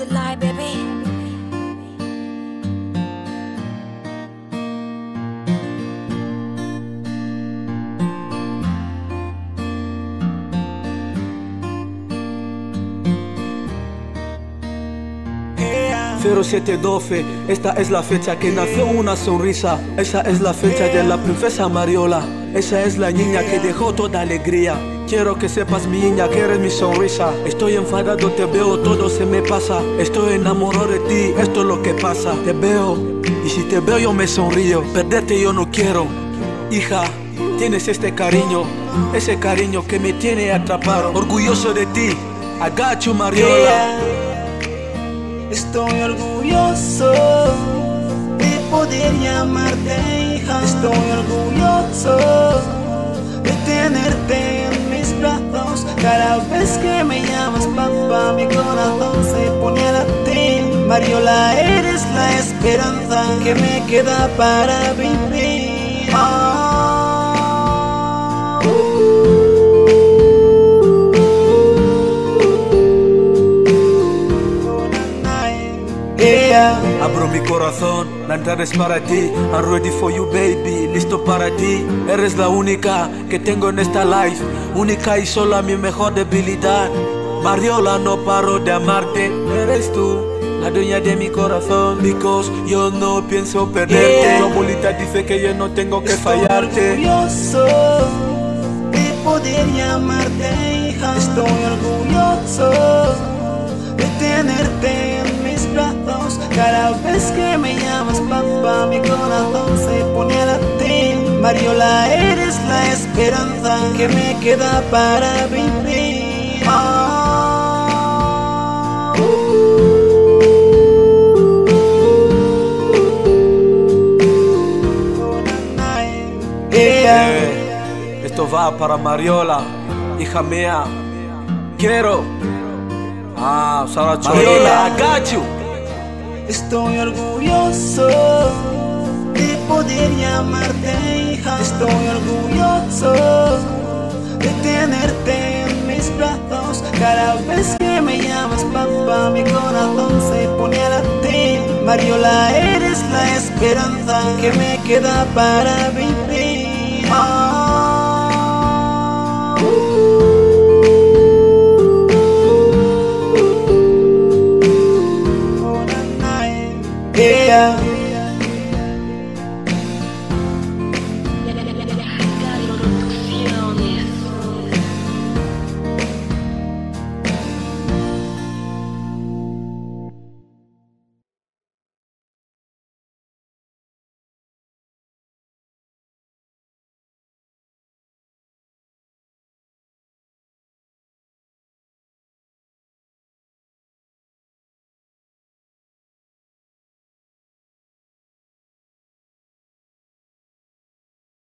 the lie, baby. Cero siete doce, esta es la fecha que nació una sonrisa. Esa es la fecha de la princesa Mariola. Esa es la niña que dejó toda alegría. Quiero que sepas mi niña que eres mi sonrisa. Estoy enfadado, te veo, todo se me pasa. Estoy enamorado de ti, esto es lo que pasa. Te veo, y si te veo yo me sonrío. Perderte yo no quiero. Hija, tienes este cariño, ese cariño que me tiene atrapado. Orgulloso de ti, I got you, Mariola. Estoy orgulloso de poder llamarte hija. Estoy orgulloso Cada vez que me llamas papá, mi corazón se pone a latir. Mariola, eres la esperanza que me queda para vivir. Yeah. Abro mi corazón, la entrada es para ti. I'm ready for you, baby, listo para ti. Eres la única que tengo en esta life, única y sola mi mejor debilidad. Mariola, no paro de amarte, eres tú. La dueña de mi corazón, because yo no pienso perderte. Yeah. Tu abuelita dice que yo no tengo que Estoy fallarte. orgulloso de poder llamarte hija. Estoy orgulloso Cada vez que me llamas papá, mi corazón se pone a latir. Mariola, eres la esperanza que me queda para vivir. Yeah. Eh, esto va para Mariola, hija mía. Quiero. Ah, Sara Mariola, I got you. Estoy orgulloso de poder llamarte hija. Estoy orgulloso de tenerte en mis brazos. Cada vez que me llamas papá, mi corazón se pone a latir. Mariola, eres la esperanza que me queda para vivir.